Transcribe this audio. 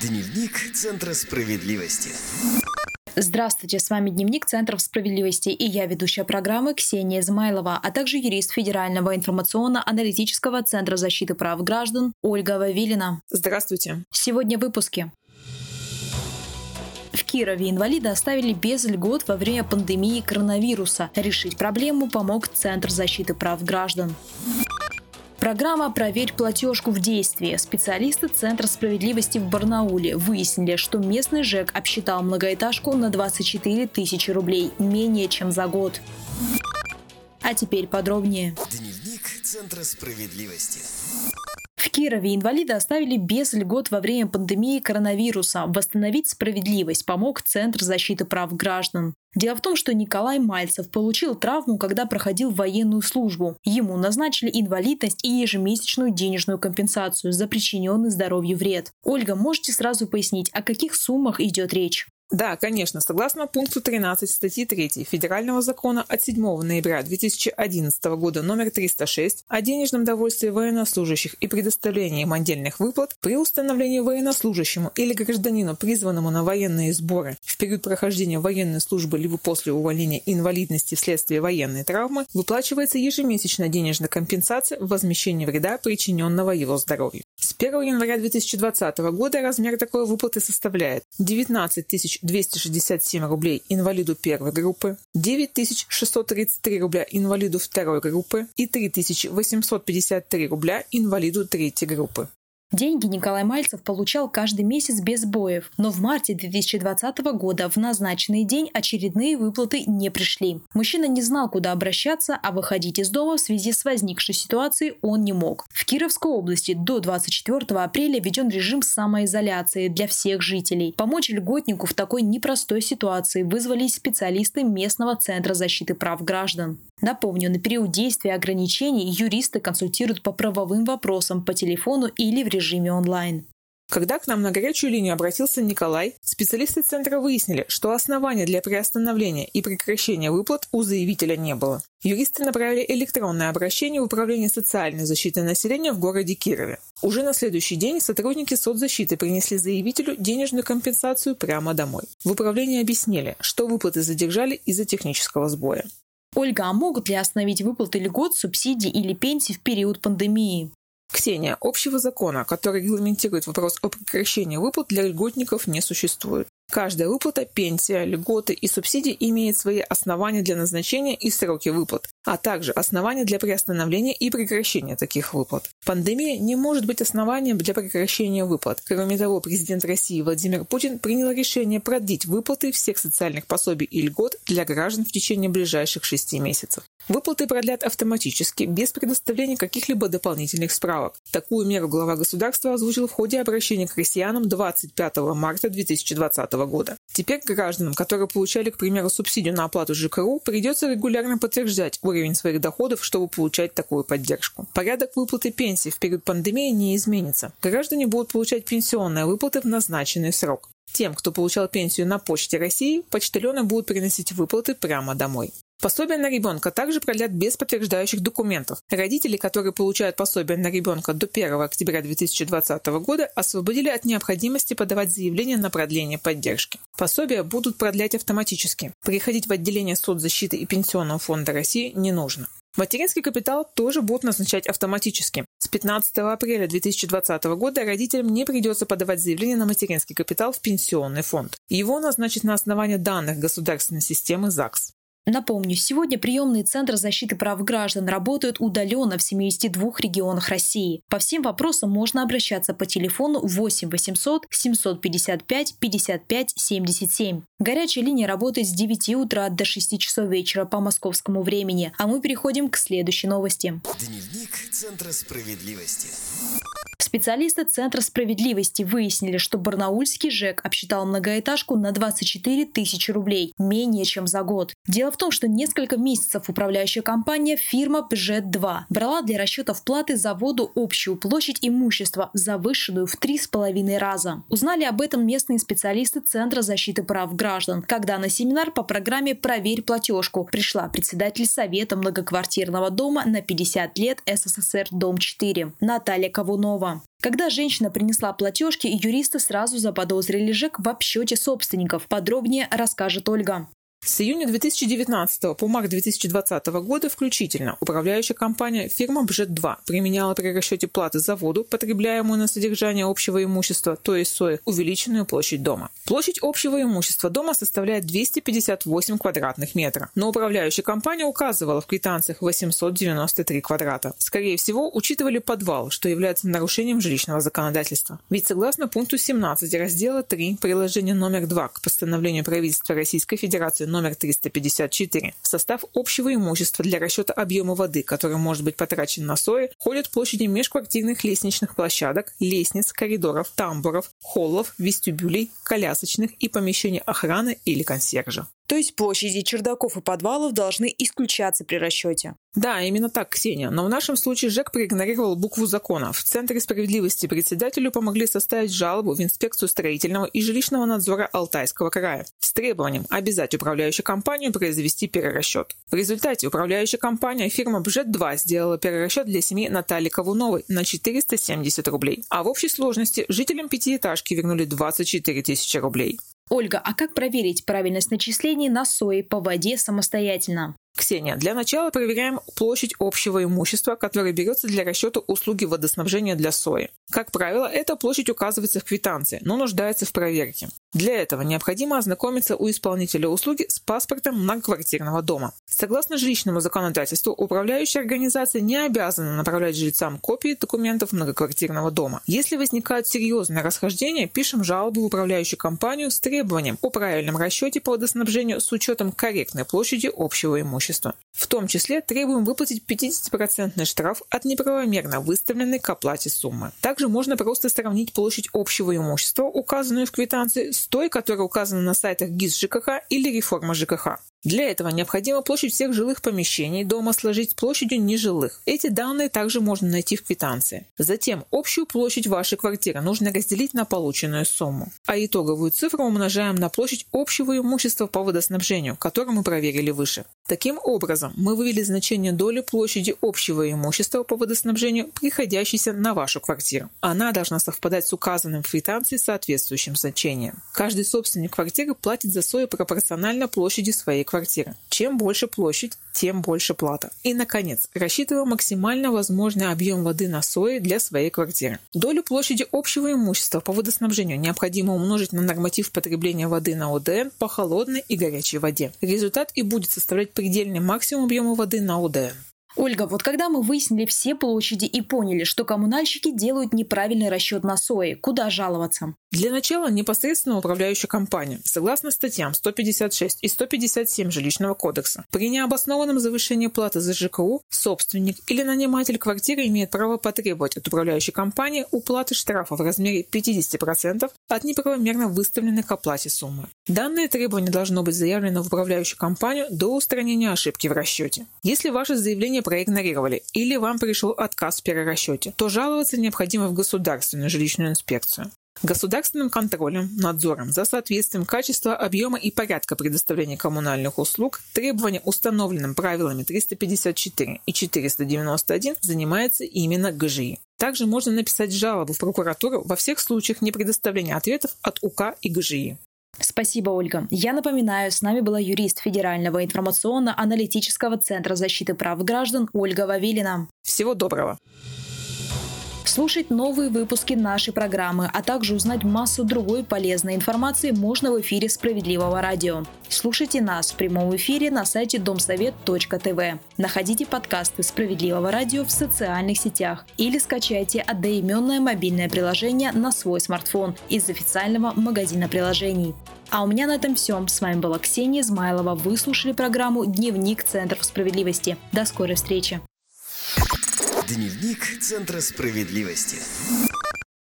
Дневник Центра справедливости. Здравствуйте, с вами Дневник Центров справедливости и я ведущая программы Ксения Измайлова, а также юрист Федерального информационно-аналитического Центра защиты прав граждан Ольга Вавилина. Здравствуйте. Сегодня в выпуске. В Кирове инвалида оставили без льгот во время пандемии коронавируса. Решить проблему помог Центр защиты прав граждан. Программа «Проверь платежку в действии». Специалисты Центра справедливости в Барнауле выяснили, что местный ЖЭК обсчитал многоэтажку на 24 тысячи рублей, менее чем за год. А теперь подробнее. Дневник Центра справедливости. Кирове инвалиды оставили без льгот во время пандемии коронавируса. Восстановить справедливость помог Центр защиты прав граждан. Дело в том, что Николай Мальцев получил травму, когда проходил военную службу. Ему назначили инвалидность и ежемесячную денежную компенсацию за причиненный здоровью вред. Ольга, можете сразу пояснить, о каких суммах идет речь? Да, конечно. Согласно пункту 13 статьи 3 Федерального закона от 7 ноября 2011 года номер 306 о денежном довольстве военнослужащих и предоставлении им отдельных выплат при установлении военнослужащему или гражданину, призванному на военные сборы в период прохождения военной службы либо после увольнения инвалидности вследствие военной травмы, выплачивается ежемесячная денежная компенсация в возмещении вреда, причиненного его здоровью. С 1 января 2020 года размер такой выплаты составляет 19 267 рублей инвалиду первой группы, 9 633 рубля инвалиду второй группы и 3 853 рубля инвалиду третьей группы. Деньги Николай Мальцев получал каждый месяц без боев, но в марте 2020 года в назначенный день очередные выплаты не пришли. Мужчина не знал, куда обращаться, а выходить из дома в связи с возникшей ситуацией он не мог. В Кировской области до 24 апреля введен режим самоизоляции для всех жителей. Помочь льготнику в такой непростой ситуации вызвались специалисты местного Центра защиты прав граждан. Напомню, на период действия ограничений юристы консультируют по правовым вопросам по телефону или в режиме онлайн. Когда к нам на горячую линию обратился Николай, специалисты центра выяснили, что основания для приостановления и прекращения выплат у заявителя не было. Юристы направили электронное обращение в Управление социальной защиты населения в городе Кирове. Уже на следующий день сотрудники соцзащиты принесли заявителю денежную компенсацию прямо домой. В управлении объяснили, что выплаты задержали из-за технического сбоя. Ольга, а могут ли остановить выплаты льгот, субсидий или пенсий в период пандемии? Ксения, общего закона, который регламентирует вопрос о прекращении выплат для льготников не существует. Каждая выплата, пенсия, льготы и субсидии имеет свои основания для назначения и сроки выплат, а также основания для приостановления и прекращения таких выплат. Пандемия не может быть основанием для прекращения выплат. Кроме того, президент России Владимир Путин принял решение продлить выплаты всех социальных пособий и льгот для граждан в течение ближайших шести месяцев. Выплаты продлят автоматически, без предоставления каких-либо дополнительных справок. Такую меру глава государства озвучил в ходе обращения к россиянам 25 марта 2020 года. Теперь гражданам, которые получали, к примеру, субсидию на оплату ЖКУ, придется регулярно подтверждать уровень своих доходов, чтобы получать такую поддержку. Порядок выплаты пенсии в период пандемии не изменится. Граждане будут получать пенсионные выплаты в назначенный срок. Тем, кто получал пенсию на Почте России, почтальоны будут приносить выплаты прямо домой. Пособие на ребенка также продлят без подтверждающих документов. Родители, которые получают пособие на ребенка до 1 октября 2020 года, освободили от необходимости подавать заявление на продление поддержки. Пособия будут продлять автоматически. Приходить в отделение соцзащиты и Пенсионного фонда России не нужно. Материнский капитал тоже будут назначать автоматически. С 15 апреля 2020 года родителям не придется подавать заявление на материнский капитал в пенсионный фонд. Его назначат на основании данных государственной системы ЗАГС. Напомню, сегодня приемные центры защиты прав граждан работают удаленно в 72 регионах России. По всем вопросам можно обращаться по телефону 8 800 755 55 77. Горячая линия работает с 9 утра до 6 часов вечера по московскому времени. А мы переходим к следующей новости. Дневник Центра справедливости. Специалисты Центра справедливости выяснили, что барнаульский ЖЭК обсчитал многоэтажку на 24 тысячи рублей, менее чем за год. Дело в том, что несколько месяцев управляющая компания фирма PGET-2 брала для расчетов платы за воду общую площадь имущества, завышенную в три с половиной раза. Узнали об этом местные специалисты Центра защиты прав граждан, когда на семинар по программе «Проверь платежку» пришла председатель Совета многоквартирного дома на 50 лет СССР Дом 4 Наталья Ковунова иного. Когда женщина принесла платежки, юристы сразу заподозрили ЖЭК в обсчете собственников. Подробнее расскажет Ольга. С июня 2019 по март 2020 года включительно управляющая компания фирма БЖЭТ-2 применяла при расчете платы за воду, потребляемую на содержание общего имущества, то есть СОИ, увеличенную площадь дома. Площадь общего имущества дома составляет 258 квадратных метров, но управляющая компания указывала в квитанциях 893 квадрата. Скорее всего, учитывали подвал, что является нарушением жилищного законодательства. Ведь согласно пункту 17 раздела 3 приложения номер 2 к постановлению правительства Российской Федерации номер 354. В состав общего имущества для расчета объема воды, который может быть потрачен на сои, входят площади межквартирных лестничных площадок, лестниц, коридоров, тамбуров, холлов, вестибюлей, колясочных и помещений охраны или консьержа. То есть площади чердаков и подвалов должны исключаться при расчете. Да, именно так, Ксения. Но в нашем случае ЖЭК проигнорировал букву закона. В Центре справедливости председателю помогли составить жалобу в инспекцию строительного и жилищного надзора Алтайского края с требованием обязать управляющую компанию произвести перерасчет. В результате управляющая компания фирма Бжет-2 сделала перерасчет для семьи Натальи Ковуновой на 470 рублей. А в общей сложности жителям пятиэтажки вернули 24 тысячи рублей. Ольга, а как проверить правильность начислений на СОИ по воде самостоятельно? Ксения, для начала проверяем площадь общего имущества, которое берется для расчета услуги водоснабжения для сои. Как правило, эта площадь указывается в квитанции, но нуждается в проверке. Для этого необходимо ознакомиться у исполнителя услуги с паспортом многоквартирного дома. Согласно жилищному законодательству, управляющая организация не обязана направлять жильцам копии документов многоквартирного дома. Если возникают серьезные расхождения, пишем жалобу в управляющую компанию с требованием о правильном расчете по водоснабжению с учетом корректной площади общего имущества. В том числе требуем выплатить 50% штраф от неправомерно выставленной к оплате суммы. Также можно просто сравнить площадь общего имущества, указанную в квитанции, с той, которая указана на сайтах ГИС ЖКХ или реформа ЖКХ. Для этого необходимо площадь всех жилых помещений дома сложить с площадью нежилых. Эти данные также можно найти в квитанции. Затем общую площадь вашей квартиры нужно разделить на полученную сумму, а итоговую цифру умножаем на площадь общего имущества по водоснабжению, которое мы проверили выше. Таким образом, мы вывели значение доли площади общего имущества по водоснабжению, приходящейся на вашу квартиру. Она должна совпадать с указанным в квитанции соответствующим значением. Каждый собственник квартиры платит за свою пропорционально площади своей квартиры квартиры. Чем больше площадь, тем больше плата. И, наконец, рассчитываем максимально возможный объем воды на сои для своей квартиры. Долю площади общего имущества по водоснабжению необходимо умножить на норматив потребления воды на ОДН по холодной и горячей воде. Результат и будет составлять предельный максимум объема воды на ОДН. Ольга, вот когда мы выяснили все площади и поняли, что коммунальщики делают неправильный расчет на сои, куда жаловаться? Для начала непосредственно управляющая компания, согласно статьям 156 и 157 Жилищного кодекса, при необоснованном завышении платы за ЖКУ собственник или наниматель квартиры имеет право потребовать от управляющей компании уплаты штрафа в размере 50% от неправомерно выставленной к оплате суммы. Данное требование должно быть заявлено в управляющую компанию до устранения ошибки в расчете. Если ваше заявление проигнорировали или вам пришел отказ в перерасчете, то жаловаться необходимо в Государственную жилищную инспекцию. Государственным контролем, надзором за соответствием качества, объема и порядка предоставления коммунальных услуг требованиям, установленным правилами 354 и 491, занимается именно ГЖИ. Также можно написать жалобу в прокуратуру во всех случаях непредоставления ответов от УК и ГЖИ. Спасибо, Ольга. Я напоминаю, с нами была юрист Федерального информационно-аналитического центра защиты прав граждан Ольга Вавилина. Всего доброго слушать новые выпуски нашей программы, а также узнать массу другой полезной информации можно в эфире «Справедливого радио». Слушайте нас в прямом эфире на сайте домсовет.тв. Находите подкасты «Справедливого радио» в социальных сетях или скачайте одноименное мобильное приложение на свой смартфон из официального магазина приложений. А у меня на этом все. С вами была Ксения Измайлова. Вы слушали программу «Дневник Центров справедливости». До скорой встречи. Дневник Центра справедливости.